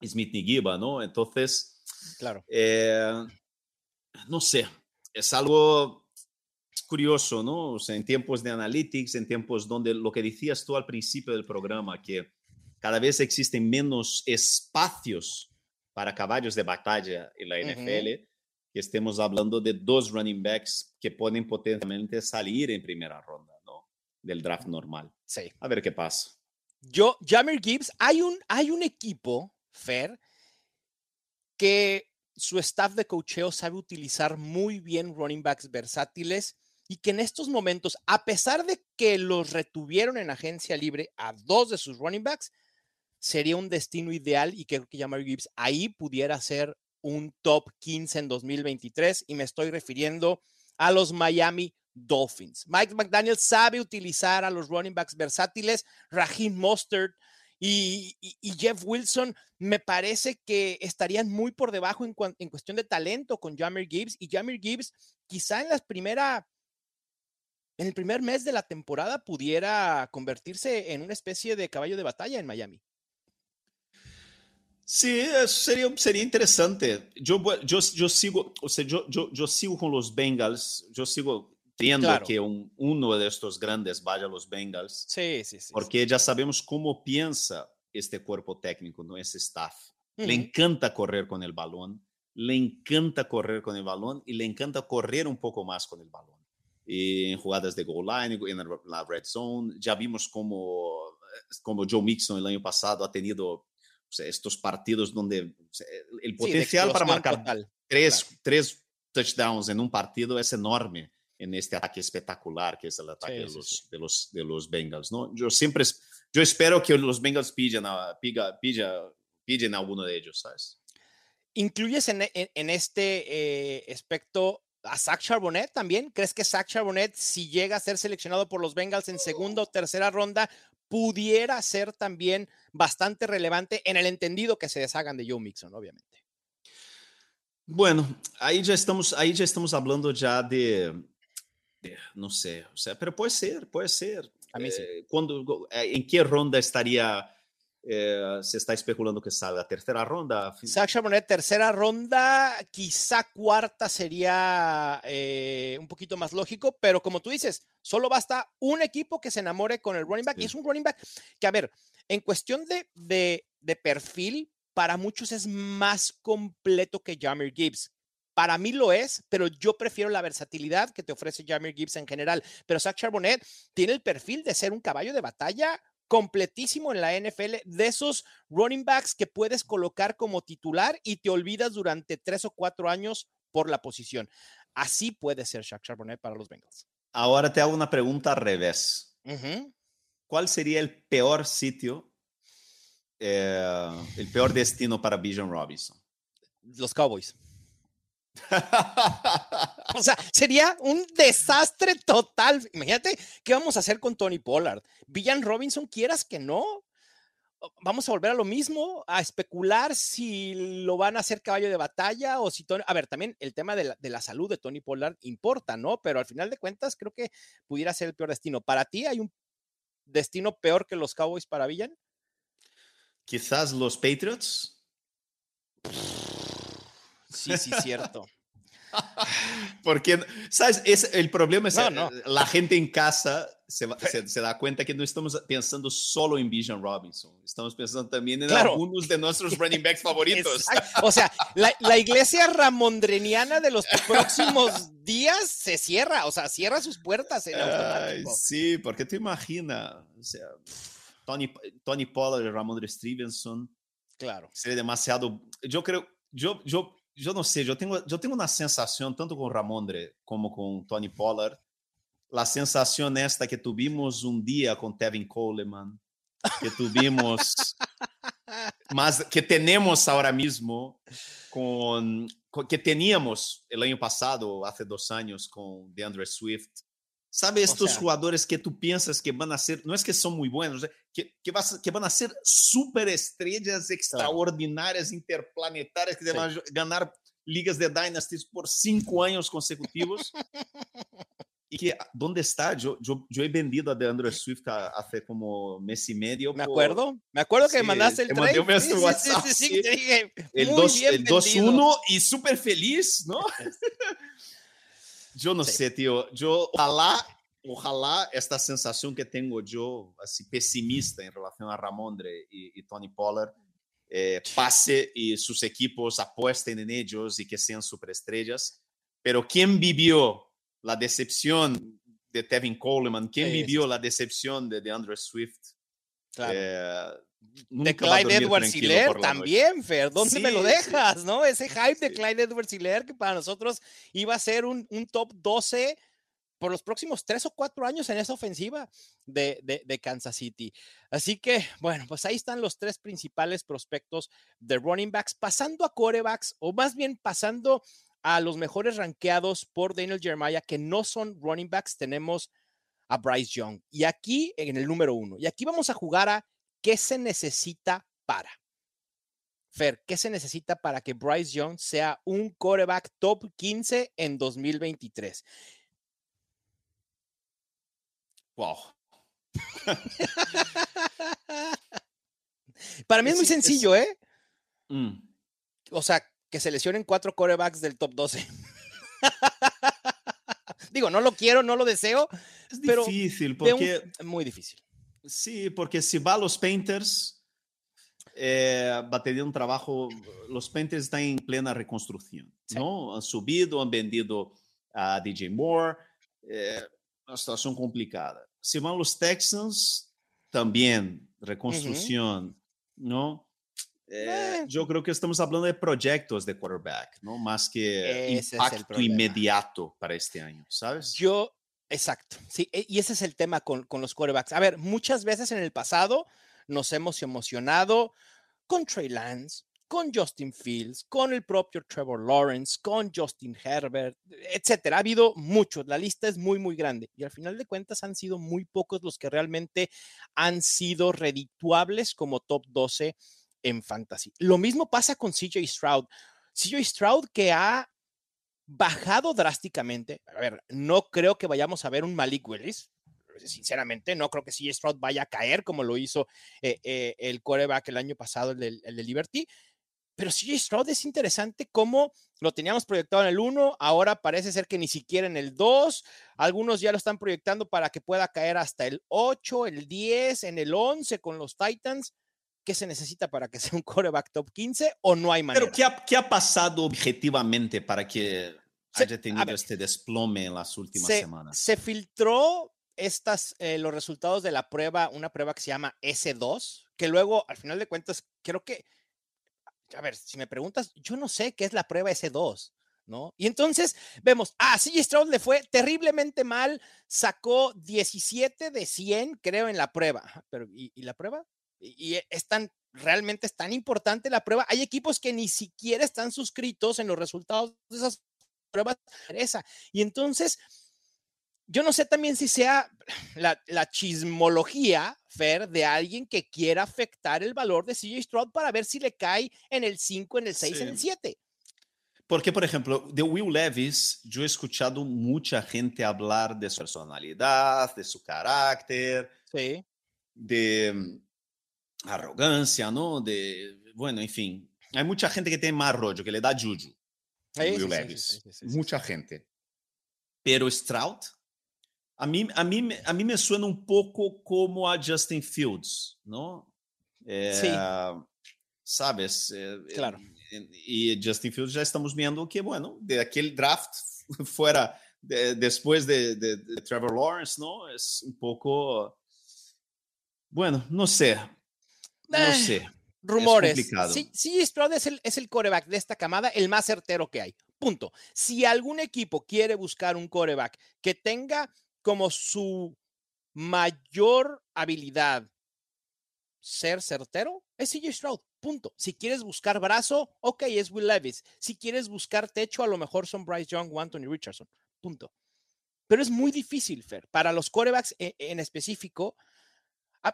Smith Nigiba, ¿no? Entonces, Claro. eh, no sé, es algo curioso, ¿no? O sea, en tiempos de analytics, en tiempos donde lo que decías tú al principio del programa, que cada vez existen menos espacios para caballos de batalla en la. NFL, que estemos hablando de dos running backs que pueden potencialmente salir en primera ronda, ¿no? Del draft normal. Sí. A ver qué pasa. Yo, Jamir Gibbs, hay un, hay un equipo, Fer, que su staff de cocheo sabe utilizar muy bien running backs versátiles y que en estos momentos, a pesar de que los retuvieron en agencia libre a dos de sus running backs, sería un destino ideal y creo que Jamir Gibbs ahí pudiera ser un top 15 en 2023 y me estoy refiriendo a los Miami Dolphins. Mike McDaniel sabe utilizar a los running backs versátiles, Raheem Mostert y, Jeff Wilson me parece que estarían muy por debajo en, cuestión de talento con Jamir Gibbs y Jamir Gibbs quizá en las primera en el primer mes de la temporada pudiera convertirse en una especie de caballo de batalla en Miami. Sí, eso sería, sería interesante. Yo, yo, yo sigo, o sea, yo, yo, yo sigo con los Bengals, yo sigo creyendo Claro. que un- uno de estos grandes vaya a los Bengals, Sí, sí, sí. sí. porque ya sabemos cómo piensa este cuerpo técnico, ¿no? ese staff. Le Ujú. encanta correr con el balón, le encanta correr con el balón y le encanta correr un poco más con el balón. Y en jugadas de goal line, en la red zone, ya vimos cómo, como Joe Mixon el año pasado ha tenido o estos partidos donde o el Sí, potencial para marcar total. tres, claro. tres touchdowns en un partido es enorme en este ataque espectacular que es el ataque Sí, de, los, sí. de, los, de los Bengals, ¿no? Yo siempre, yo espero que los Bengals pillen a, piga, pilla, pillen a alguno de ellos, ¿sabes? ¿Incluyes en, en- en este eh, aspecto a Zach Charbonnet también? ¿Crees que Zach Charbonnet, si llega a ser seleccionado por los Bengals en segunda o tercera ronda, pudiera ser también bastante relevante en el entendido que se deshagan de Joe Mixon, obviamente? Bueno, ahí ya estamos, ahí ya estamos hablando ya de, de- no sé, o sea, pero puede ser, puede ser. A mí sí. Eh, cuando, eh, ¿En qué ronda estaría, eh, se está especulando que salga? ¿Tercera ronda? Zach Charbonnet, tercera ronda, quizá cuarta sería eh, un poquito más lógico, pero como tú dices, solo basta un equipo que se enamore con el running back y es un running back que, a ver, en cuestión de, de, de perfil, para muchos es más completo que Jamir Gibbs. Para mí lo es, pero yo prefiero la versatilidad que te ofrece Jamir Gibbs en general. Pero Zach Charbonnet tiene el perfil de ser un caballo de batalla completísimo en la NFL, de esos running backs que puedes colocar como titular y te olvidas durante tres o cuatro años por la posición. Así puede ser Shaq Charbonnet para los Bengals. Ahora te hago una pregunta al revés. ¿Cuál sería el peor sitio, eh, el peor destino para Bijan Robinson? Los Cowboys. o sea, sería un desastre total. Imagínate qué vamos a hacer con Tony Pollard. Villan Robinson, quieras que no. Vamos a volver a lo mismo, a especular si lo van a hacer caballo de batalla o si Tony. A ver, también el tema de la, salud de Tony Pollard importa, ¿no? Pero al final de cuentas, creo que pudiera ser el peor destino. ¿Para ti hay un destino peor que los Cowboys para Villan? Quizás los Patriots. Sí, sí, cierto. Porque, ¿sabes? Es, el problema es que la gente en casa se, se, da cuenta que no estamos pensando solo en Bijan Robinson, estamos pensando también en algunos de nuestros running backs favoritos. O sea, la, la, iglesia ramondreniana de los próximos días se cierra, o sea, cierra sus puertas en automático. sí, porque te imaginas, o sea, Tony, Tony Pollard y Ramondre Stevenson. Claro. Sería demasiado. Yo creo, yo, yo eu não sei, eu tenho, eu tenho uma sensação, tanto com Ramondre como com Tony Pollard, a sensação esta que tuvimos um dia com Tevin Coleman, que tuvimos, mas que temos agora mesmo com, que teníamos o ano passado, há dois anos, com DeAndre Swift, Sabe estos jugadores que tú piensas que van a ser, no es que son muy buenos, que, que, vas, que van a ser super estrellas extraordinarias, interplanetarias, que van a ganar ligas de Dynasties por cinco años consecutivos. y que, ¿dónde está? Yo, yo, yo he vendido a DeAndre Swift hace como mes y medio. Me acuerdo, me acuerdo que mandaste el trade. Sí, WhatsApp, sí, sí, te dije, el 2-1 y súper feliz, ¿no? Yo no sé, tío. Yo, ojalá, ojalá esta sensación que tengo yo, así pesimista en relación a Ramondre y, y Tony Pollard, eh, pase y sus equipos apuesten en ellos y que sean superestrellas. Pero ¿quién vivió la decepción de Tevin Coleman? ¿Quién vivió la decepción de, DeAndre Swift? Claro. Eh, de Clyde Edwards Hiller también, Fer. ¿Dónde me lo dejas? ¿No? Ese hype de Clyde Edwards Hiller que para nosotros iba a ser un, un, top 12 por los próximos tres o cuatro años en esa ofensiva de, de, de, Kansas City. Así que, bueno, pues ahí están los tres principales prospectos de running backs, pasando a corebacks, o más bien pasando a los mejores rankeados por Daniel Jeremiah, que no son running backs, tenemos a Bryce Young. Y aquí en el número uno. Y aquí vamos a jugar a ¿qué se necesita para? Fer, ¿qué se necesita para que Bryce Young sea un coreback top 15 en 2023? Wow. para mí es muy sencillo, ¿eh? Mm. O sea, que se lesionen cuatro corebacks del top 12. Digo, no lo quiero, no lo deseo. Es difícil, porque. muy difícil. Sí, porque si va a los Painters, eh, va a tener un trabajo. Los Painters están en plena reconstrucción, ¿no? Han subido, han vendido a DJ Moore. Eh, una situación complicada. Si van los Texans, también reconstrucción, ¿no? Eh, yo creo que estamos hablando de proyectos de quarterback, ¿no? Más que impacto inmediato para este año, ¿sabes? Yo, Exacto, sí, e, y ese es el tema con, los quarterbacks. A ver, muchas veces en el pasado nos hemos emocionado con Trey Lance, con Justin Fields, con el propio Trevor Lawrence, con Justin Herbert, etcétera. Ha habido muchos, la lista es muy, muy grande y al final de cuentas han sido muy pocos los que realmente han sido redituables como top 12 en fantasy. Lo mismo pasa con CJ Stroud. CJ Stroud que ha bajado drásticamente. A ver, no creo que vayamos a ver un Malik Willis. Sinceramente, no creo que CJ Stroud vaya a caer como lo hizo eh, eh, el coreback el año pasado, el de, el de Liberty. Pero CJ Stroud es interesante cómo lo teníamos proyectado en el 1, ahora parece ser que ni siquiera en el 2. Algunos ya lo están proyectando para que pueda caer hasta el 8, el 10, en el 11 con los Titans. qué se necesita para que sea un coreback top 15 o no hay manera. Pero ¿qué ha, qué ha pasado objetivamente para que haya tenido ver, este desplome en las últimas se, semanas? se filtró estas, eh, los resultados de la prueba, una prueba que se llama S2, que luego, al final de cuentas, creo que, a ver, si me preguntas, yo no sé qué es la prueba S2, ¿no? Y entonces vemos, ah, CJ Stroud le fue terriblemente mal, sacó 17 de 100, creo, en la prueba. Pero, ¿y, y la prueba? Y, y es tan, realmente es tan importante la prueba. Hay equipos que ni siquiera están suscritos en los resultados de esas pruebas. Esa. Y entonces, yo no sé también si sea la, la chismología, Fer, de alguien que quiera afectar el valor de CJ Stroud para ver si le cae en el 5, en el 6, en el Sí. 7. Porque, por ejemplo, de Will Levis, yo he escuchado mucha gente hablar de su personalidad, de su carácter, Sí. de mm, arrogancia, ¿no? De, bueno, en fin, hay mucha gente que tiene más rollo, que le da juju. Sí, a Will sí, sí, Levis. sí, sí, sí, sí, mucha gente. Pero Stroud, a mí, a, mí, me- a mí me suena un poco como a Justin Fields, ¿no? Sí. Eh, Sabes? Eh, Claro. eh, Y Justin Fields ya estamos viendo que, bueno, de aquel draft fuera de- después de, de- de Trevor Lawrence, ¿no? Es un poco, bueno, no sé, no Eh, sé. Rumores. complicado. Sí, sí, Stroud es el, es el coreback de esta camada, el más certero que hay. Punto. Si algún equipo quiere buscar un coreback que tenga como su mayor habilidad ser certero, es CJ Stroud. Punto. Si quieres buscar brazo, ok, es Will Levis. Si quieres buscar techo, a lo mejor son Bryce Young o Anthony Richardson. Punto. Pero es muy difícil, Fer, para los corebacks en, en específico.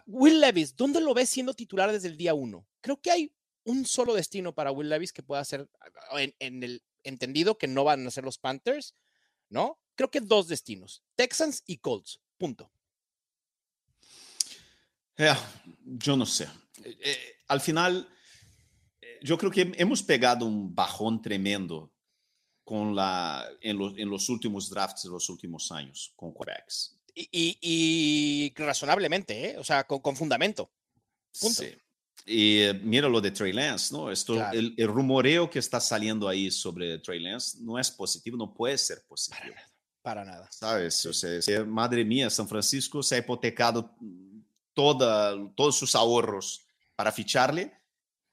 Will Levis, ¿dónde lo ves siendo titular desde el día uno? Creo que hay un solo destino para Will Levis que pueda ser en, el entendido que no van a ser los Panthers, ¿no? Creo que dos destinos, Texans y Colts. Punto. Eh, yo no sé. Eh, eh, al final, eh, yo creo que hemos pegado un bajón tremendo con la, en los últimos drafts de los últimos años con quarterbacks. Y, y- razonablemente, ¿eh? o sea, con, con fundamento. Punto. Sí. Y eh, mira lo de Trey Lance, ¿no? Esto, Claro. el, el rumoreo que está saliendo ahí sobre Trey Lance no es positivo, no puede ser Para positivo. nada. Para nada. ¿Sabes? O sea, madre mía, San Francisco se ha hipotecado toda, todos sus ahorros para ficharle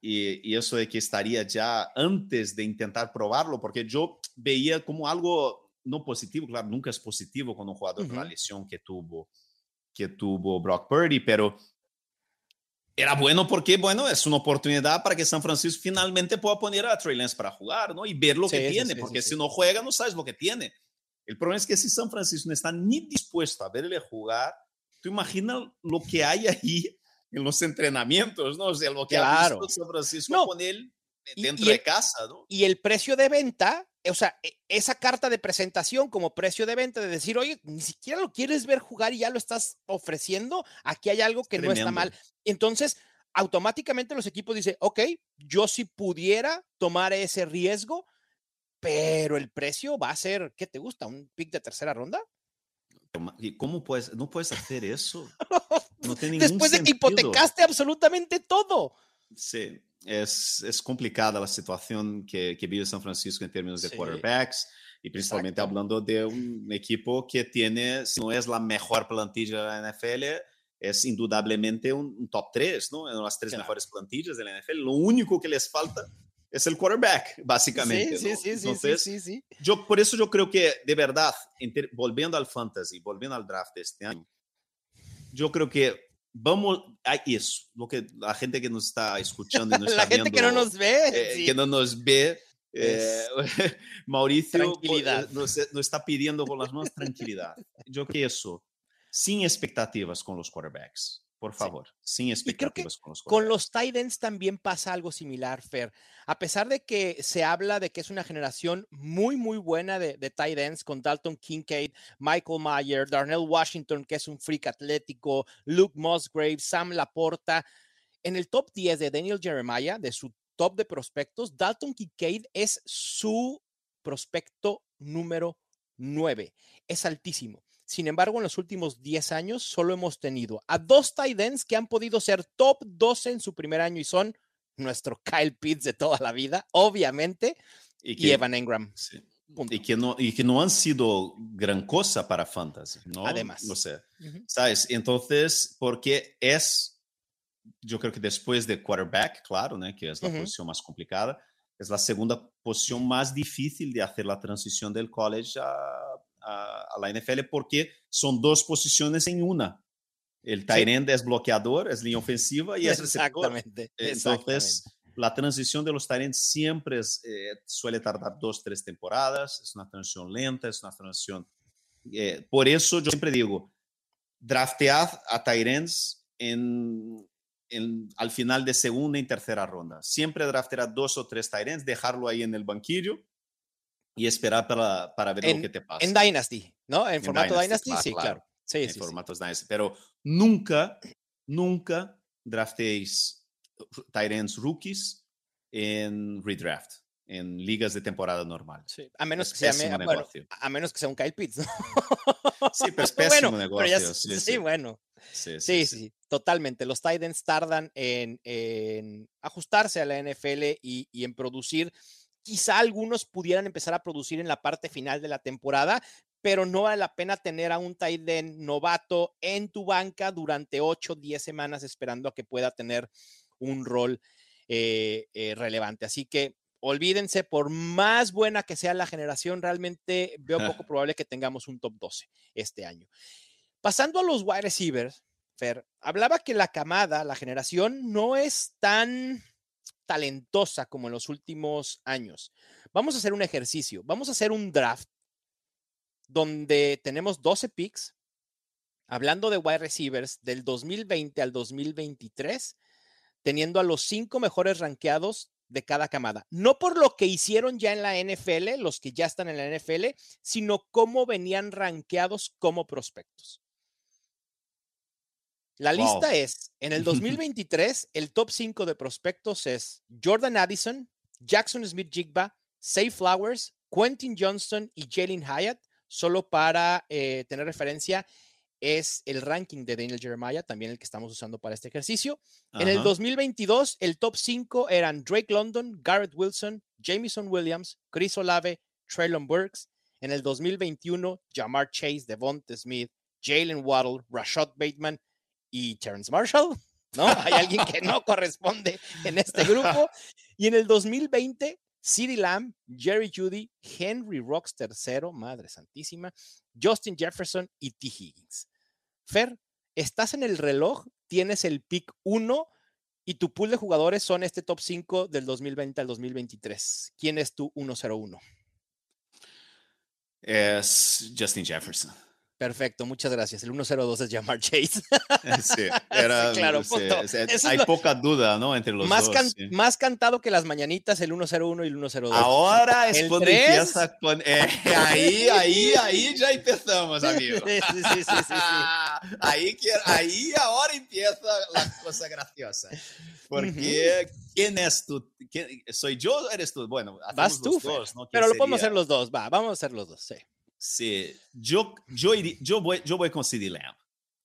y, y eso de que estaría ya antes de intentar probarlo, porque yo veía como algo no positivo, claro, nunca es positivo con un jugador con la lesión que tuvo, que tuvo Brock Purdy, pero era bueno porque, bueno, es una oportunidad para que San Francisco finalmente pueda poner a Trey Lance para jugar, ¿no? Y ver lo que Sí, tiene, sí, porque si no juega, no sabes lo que tiene. El problema es que si San Francisco no está ni dispuesto a verle jugar, tú imaginas lo que hay ahí en los entrenamientos, ¿no? O sea, lo que ha Claro. visto San Francisco No. con él dentro y de casa, ¿no? Y el precio de venta, o sea, e- esa carta de presentación como precio de venta, de decir, oye, ni siquiera lo quieres ver jugar y ya lo estás ofreciendo, aquí hay algo que no está Tremendo. mal. Entonces, automáticamente los equipos dicen, ok, yo si pudiera tomar ese riesgo, pero el precio va a ser, ¿qué te gusta? ¿Un pick de tercera ronda? ¿Y cómo puedes, no puedes hacer eso? No tiene Después de que hipotecaste absolutamente todo. Sí, es, es complicada la situación que, que vive San Francisco en términos de Sí. quarterbacks y principalmente Exacto. hablando de un equipo que tiene, si no es la mejor plantilla de la NFL, es indudablemente un, un top 3, ¿no? En las tres Claro. mejores plantillas de la NFL. Lo único que les falta es el quarterback, básicamente. sí, ¿no? sí, sí, Entonces, sí, sí, sí. yo por eso yo creo que de verdad, volviendo al fantasy, volviendo al draft de este año, yo creo que vamos a eso, lo que la gente que nos está escuchando y nos La está gente que no nos ve. eh, sí. que no nos ve, eh, Mauricio eh, nos, nos está pidiendo con las manos tranquilidad. Yo que eso, sin expectativas con los quarterbacks, por favor, sin creo que expectativas con los Con los tight ends también pasa algo similar, Fer. A pesar de que se habla de que es una generación muy, muy buena de, de tight ends con Dalton Kincaid, Michael Mayer, Darnell Washington, que es un freak atlético, Luke Musgrave, Sam Laporta. En el top 10 de Daniel Jeremiah, de su top de prospectos, Dalton Kincaid es su prospecto número 9. Es altísimo. Sin embargo, en los últimos 10 años solo hemos tenido a dos tight ends que han podido ser top 12 en su primer año y son nuestro Kyle Pitts de toda la vida, obviamente, y, que, y Evan Engram. Sí. Y que, no, y que no han sido gran cosa para fantasy, ¿no? Además. No sé, uh -huh. ¿sabes? Entonces, porque es, yo creo que después de quarterback, claro, ¿no? que es la uh -huh. posición más complicada, es la segunda posición más difícil de hacer la transición del college a, a, a la NFL porque son dos posiciones en una. El tight end sí. es bloqueador, es línea ofensiva y es receptor. Exactamente. Entonces, exactamente. la transición de los tight ends siempre es, eh, suele tardar dos, tres temporadas. Es una transición lenta, es una transición. Eh, por eso yo siempre digo: draftead a tight ends en, en, al final de segunda y tercera ronda. Siempre draftear dos o tres tight ends, dejarlo ahí en el banquillo y esperar para, para ver en, lo que te pasa. En Dynasty, ¿no? En, en formato Dynasty, Dynasty claro, sí, claro. Sí, en sí, formatos sí. Dynasty. Pero nunca, nunca drafteéis tight ends rookies en redraft, en ligas de temporada normal. Sí, a menos es que sea bueno, a menos que sea un Kyle Pitts, ¿no? Sí, pero es pésimo bueno, negocio. Ya, sí, sí, bueno. Sí, sí, sí, totalmente. Los tight ends tardan en, en, ajustarse a la NFL y, y en producir quizá algunos pudieran empezar a producir en la parte final de la temporada, pero no vale la pena tener a un tight end novato en tu banca durante 8, 10 semanas esperando a que pueda tener un rol eh, eh, relevante. Así que olvídense, por más buena que sea la generación, realmente veo poco probable que tengamos un top 12 este año. Pasando a los wide receivers, Fer, hablaba que la camada, la generación, no es tan talentosa como en los últimos años. Vamos a hacer un ejercicio, vamos a hacer un draft donde tenemos 12 picks, hablando de wide receivers del 2020 al 2023, teniendo a los cinco mejores rankeados de cada camada. No por lo que hicieron ya en la NFL, los que ya están en la NFL, sino cómo venían rankeados como prospectos. La wow. lista es, en el 2023, el top 5 de prospectos es Jordan Addison, Jackson Smith Jigba, Say Flowers, Quentin Johnston y Jalen Hyatt, solo para eh, tener referencia, es el ranking de Daniel Jeremiah, también el que estamos usando para este ejercicio. Ajá. En el 2022, el top 5 eran Drake London, Garrett Wilson, Jamison Williams, Chris Olave, Traylon Burks. En el 2021, Jamar Chase, Devonta Smith, Jalen Waddle, Rashad Bateman y Terrence Marshall. ¿No? Hay alguien que no corresponde en este grupo. Y en el 2020, CeeDee Lamb, Jerry Judy, Henry Rocks III, Madre Santísima, Justin Jefferson y T. Higgins. Fer, estás en el reloj, tienes el pick 1 y tu pool de jugadores son este top 5 del 2020 al 2023. ¿Quién es tu 101? Es Justin Jefferson. Perfecto, muchas gracias. El 102 es Jamar Chase. Sí, era, sí claro, sí, sí, hay lo, poca duda, ¿no? Entre los más dos. Can. Más cantado que las mañanitas, el 101 y el 102. Ahora es el cuando 3... empieza con. Eh, ahí, ahí, ahí ya empezamos, amigo. Sí, sí, sí, ahí, ahí ahora empieza la cosa graciosa. Porque, uh -huh. ¿quién es tú? ¿Quién, ¿Soy yo o eres tú? Bueno, vas tú, dos, ¿no? Pero lo podemos hacer los dos, va, vamos a hacer los dos, sí. Sí, yo, yo, yo, voy, yo voy con CD Lamb.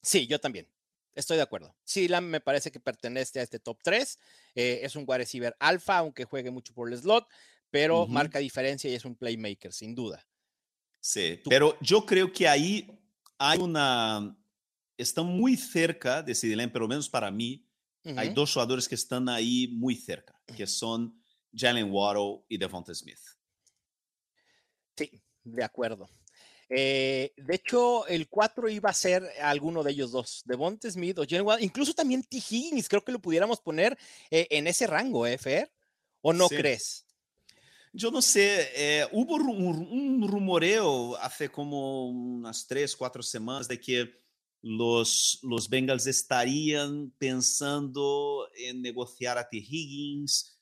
Sí, yo también. Estoy de acuerdo. CD Lamb me parece que pertenece a este top 3. Eh, es un wide receiver alfa, aunque juegue mucho por el slot, pero uh -huh. marca diferencia y es un playmaker, sin duda. Sí, Tú... pero yo creo que ahí hay una. Están muy cerca de CD Lamb, pero menos para mí. Uh -huh. Hay dos jugadores que están ahí muy cerca, que son Jalen Waddle y Devonta Smith. Sí, de acuerdo. Eh, de hecho, el 4 iba a ser alguno de ellos dos, Devonta Smith o Jalen Waddle, incluso también T. Higgins, creo que lo pudiéramos poner eh, en ese rango, ¿eh, Fer? ¿O no sí. crees? Yo no sé, eh, hubo un, un, rumoreo hace como unas tres, cuatro semanas de que los, los Bengals estarían pensando en negociar a T. Higgins.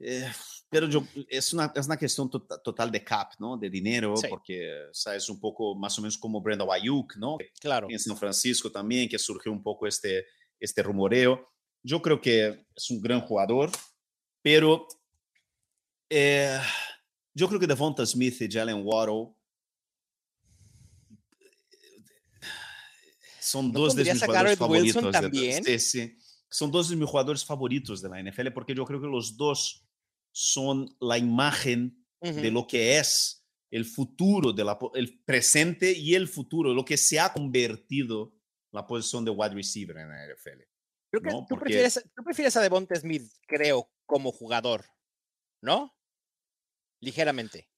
Eh, pero yo, es, una, es una cuestión to total de cap, ¿no? De dinero, sí. porque sabes un poco más o menos como Brenda Ayuk, ¿no? Claro. En San Francisco también, que surgió un poco este, este rumoreo. Yo creo que es un gran jugador, pero eh, yo creo que Devonta Smith y Jalen Waddle Son dos de mis jugadores favoritos. también? De, sí, sí. Son dos de mis jugadores favoritos de la NFL porque yo creo que los dos son la imagen de lo que es el futuro, de la, el presente y el futuro, lo que se ha convertido la posición de wide receiver en la NFL. Creo que tú, prefieres, tú prefieres a Devonta Smith, creo, como jugador, ¿no? Ligeramente.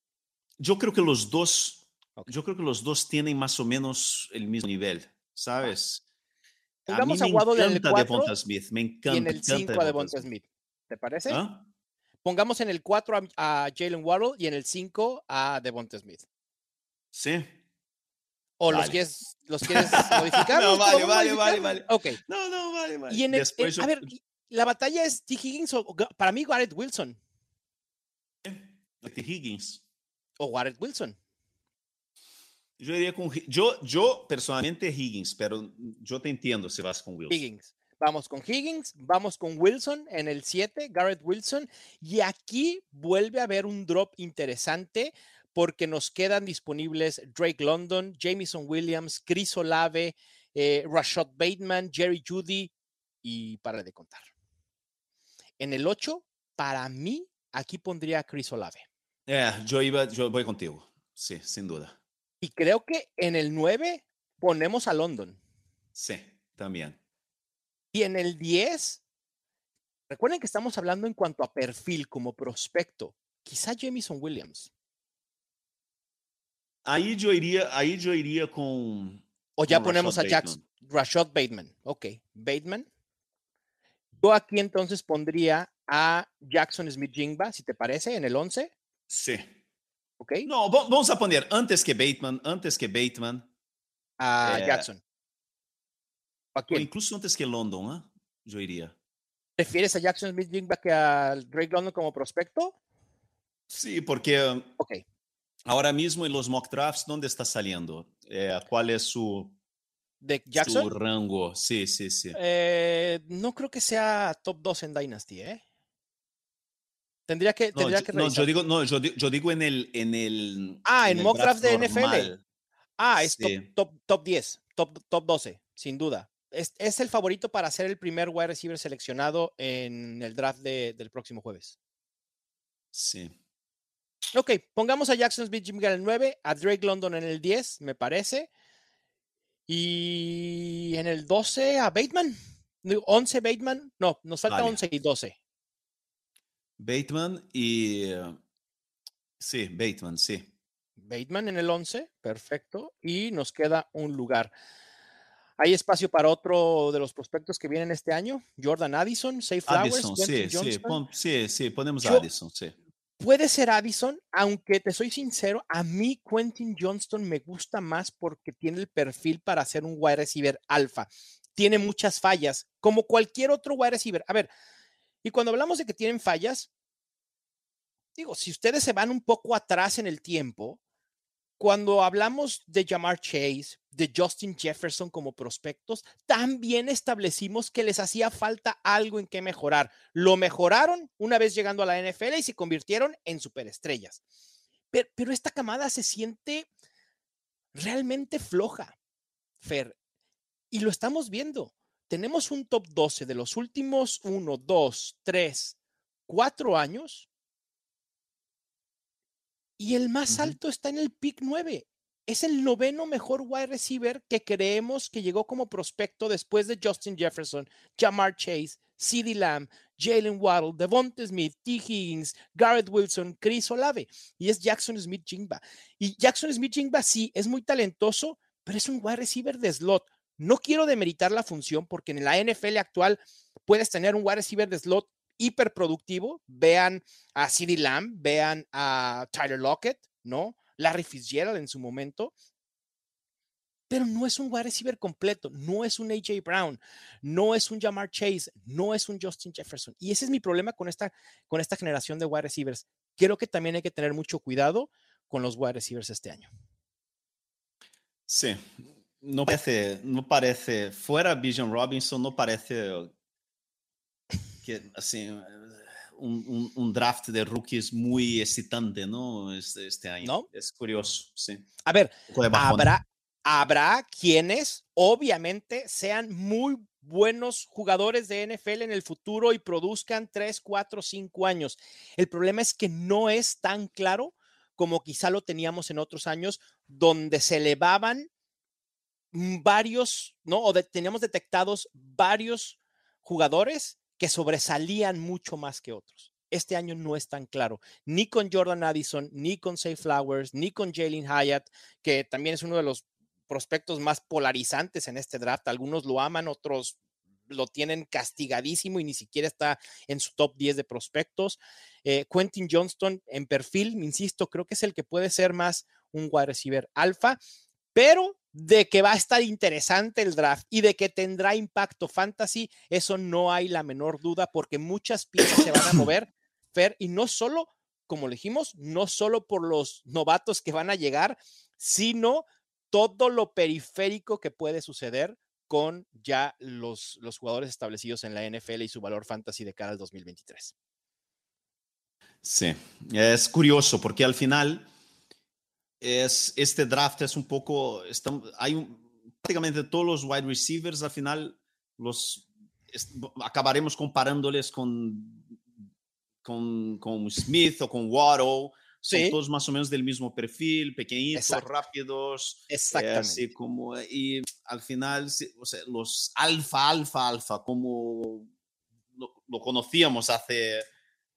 Yo creo que los dos, yo creo que los dos tienen más o menos el mismo nivel, ¿sabes? a mí me encanta Devonta Smith, me encanta. Y en el 5 a Devonta Smith. ¿Te parece? ¿Ah? Pongamos en el 4 a, Jalen Waddle y en el 5 a Devonta Smith. Sí. ¿O los quieres, los quieres modificar? no, vale, vale, vale, vale. Ok. No, no, vale, vale. Y en el, A ver, la batalla es T. Higgins o para mí Garrett Wilson. T. Higgins. O Garrett Wilson. Yo diría con yo, yo personalmente Higgins, pero yo te entiendo si vas con Wilson. Higgins. Vamos con Higgins, vamos con Wilson en el 7, Garrett Wilson. Y aquí vuelve a haber un drop interesante porque nos quedan disponibles Drake London, Jamison Williams, Chris Olave, eh, Rashad Bateman, Jerry Judy y para de contar. En el 8, para mí, aquí pondría a Chris Olave. yo iba, yo voy contigo, sí, sin duda. Y creo que en el 9 ponemos a London. Sí, también. Y en el 10, recuerden que estamos hablando en cuanto a perfil como prospecto, quizá Jamison Williams. Ahí yo iría, ahí yo iría con. O ya ponemos a Jackson, Rashad Bateman. Ok, Bateman. Yo aquí entonces pondría a Jackson Smith Jingba, si te parece, en el 11. Sí. Ok. No, vamos a poner antes que Bateman, antes que Bateman. A eh, Jackson. Incluso antes que London, ¿eh? yo iría. ¿Prefieres a Jackson Smith Jingba que a Drake London como prospecto? Sí, porque Ok. ahora mismo en los mock drafts, ¿dónde está saliendo? Eh, ¿Cuál es su, ¿De Jackson? su rango? Sí, sí, sí. Eh, no creo que sea top 2 en Dynasty, ¿eh? Tendría que, tendría no, que no, yo digo, no, yo, yo, digo en el, en el. Ah, en, mock draft de NFL. Ah, es sí. top, top, top 10, top, top 12, sin duda es, el favorito para ser el primer wide receiver seleccionado en el draft del próximo jueves. Sí. Ok, pongamos a Jackson Smith Jimmy en el 9, a Drake London en el 10, me parece. Y en el 12 a Bateman. 11 Bateman. No, nos falta 11 y 12. Bateman y... Eh, sí, Bateman, sí. Bateman en el 11, perfecto. Y nos queda un lugar. Hay espacio para otro de los prospectos que vienen este año, Jordan Addison, Safe Flowers. Addison, sí, sí, sí, sí, ponemos a Addison, sí. Puede ser Addison, aunque te soy sincero, a mí Quentin Johnston me gusta más porque tiene el perfil para ser un wide receiver alfa. Tiene muchas fallas, como cualquier otro wide receiver. A ver, y cuando hablamos de que tienen fallas, digo, si ustedes se van un poco atrás en el tiempo, cuando hablamos de Jamar Chase, de Justin Jefferson como prospectos, también establecimos que les hacía falta algo en que mejorar. Lo mejoraron una vez llegando a la NFL y se convirtieron en superestrellas. Pero, pero esta camada se siente realmente floja, Fer. Y lo estamos viendo. Tenemos un top 12 de los últimos 1, 2, 3, 4 años y el más alto está en el pick 9. Es el noveno mejor wide receiver que creemos que llegó como prospecto después de Justin Jefferson, Jamar Chase, CeeDee Lamb, Jalen Waddle, Devonta Smith, T. Higgins, Garrett Wilson, Chris Olave. Y es Jackson Smith Jingba. Y Jackson Smith Jingba sí, es muy talentoso, pero es un wide receiver de slot. No quiero demeritar la función porque en la NFL actual puedes tener un wide receiver de slot hiperproductivo. Vean a CeeDee Lamb, vean a Tyler Lockett, ¿no? Larry Fitzgerald en su momento. Pero no es un wide receiver completo, no es un AJ Brown, no es un Jamar Chase, no es un Justin Jefferson. Y ese es mi problema con esta, con esta generación de wide receivers. Creo que también hay que tener mucho cuidado con los wide receivers este año. Sí, no parece, no parece, fuera Bijan Robinson, no parece que assim un, un, draft de rookies muy excitante, ¿no? Este, este año. ¿No? Es curioso, sí. A ver, habrá, habrá quienes obviamente sean muy buenos jugadores de NFL en el futuro y produzcan 3, 4, 5 años. El problema es que no es tan claro como quizá lo teníamos en otros años, donde se elevaban varios, ¿no? O teníamos detectados varios jugadores que sobresalían mucho más que otros. Este año no es tan claro, ni con Jordan Addison, ni con Say Flowers, ni con Jalen Hyatt, que también es uno de los prospectos más polarizantes en este draft. Algunos lo aman, otros lo tienen castigadísimo y ni siquiera está en su top 10 de prospectos. Eh, Quentin Johnston en perfil, insisto, creo que es el que puede ser más un wide receiver alfa, pero de que va a estar interesante el draft y de que tendrá impacto fantasy, eso no hay la menor duda porque muchas piezas se van a mover, Fer, y no solo, como dijimos, no solo por los novatos que van a llegar, sino todo lo periférico que puede suceder con ya los, los jugadores establecidos en la NFL y su valor fantasy de cara al 2023. Sí, es curioso porque al final es, este draft es un poco, hay un, prácticamente todos los wide receivers al final los acabaremos comparándoles con, con, con Smith o con Waddle son todos más o menos del mismo perfil, pequeñitos, rápidos. Eh, Exactamente. así como, y al final, o sea, los alfa, alfa, alfa, como lo, conocíamos hace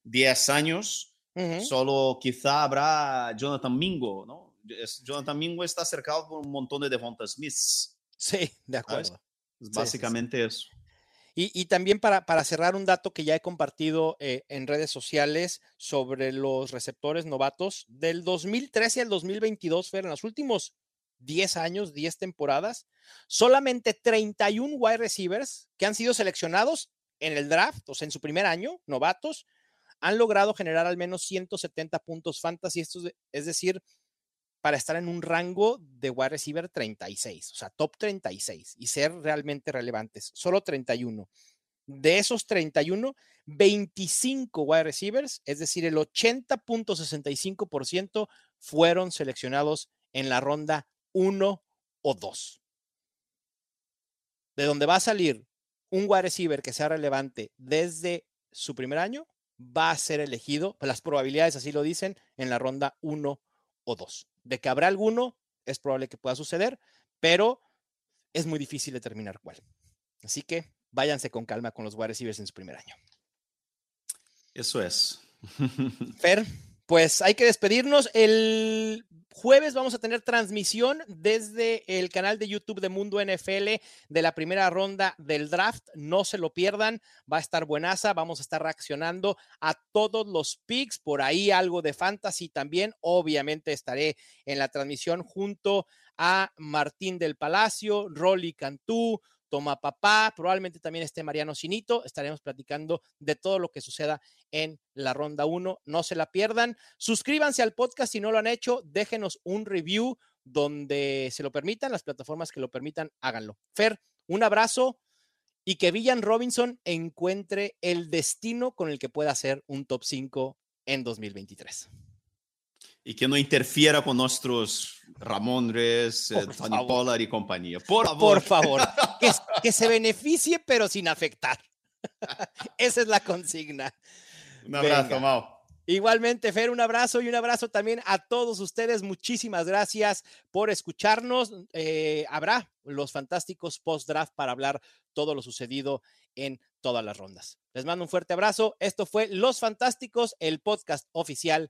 10 años, solo quizá habrá Jonathan Mingo, ¿no? Jonathan Mingo está cercado por un montón de Devonta Smiths. Sí, de acuerdo. básicamente eso. Y, también para, para, cerrar un dato que ya he compartido eh, en redes sociales sobre los receptores novatos del 2013 al 2022, Fer, en los últimos 10 años, 10 temporadas, solamente 31 wide receivers que han sido seleccionados en el draft, o sea, en su primer año, novatos, han logrado generar al menos 170 puntos fantasy, esto es decir, para estar en un rango de wide receiver 36, o sea, top 36 y ser realmente relevantes. Solo 31. De esos 31, 25 wide receivers, es decir, el 80.65% fueron seleccionados en la ronda 1 o 2. De donde va a salir un wide receiver que sea relevante desde su primer año, va a ser elegido, las probabilidades así lo dicen, en la ronda 1 o 2. De que habrá alguno, es probable que pueda suceder, pero es muy difícil determinar cuál. Así que váyanse con calma con los wide receivers en su primer año. Eso es. Fer, pues hay que despedirnos. El jueves vamos a tener transmisión desde el canal de YouTube de Mundo NFL de la primera ronda del draft. No se lo pierdan, va a estar buenaza. Vamos a estar reaccionando a todos los picks, por ahí algo de fantasy también. Obviamente estaré en la transmisión junto a Martín del Palacio, Rolly Cantú, Toma Papá, probablemente también esté Mariano Sinito. Estaremos platicando de todo lo que suceda en la ronda 1. No se la pierdan. Suscríbanse al podcast si no lo han hecho. Déjenos un review donde se lo permitan, las plataformas que lo permitan, háganlo. Fer, un abrazo y que Villan Robinson encuentre el destino con el que pueda hacer un top 5 en 2023 y que no interfiera con nuestros Ramondres, eh, Pollard y compañía. Por favor. Por favor. que, se beneficie, pero sin afectar. Esa es la consigna. Un abrazo, Mau. Igualmente, Fer, un abrazo y un abrazo también a todos ustedes. Muchísimas gracias por escucharnos. Eh, habrá los fantásticos post-draft para hablar todo lo sucedido en todas las rondas. Les mando un fuerte abrazo. Esto fue Los Fantásticos, el podcast oficial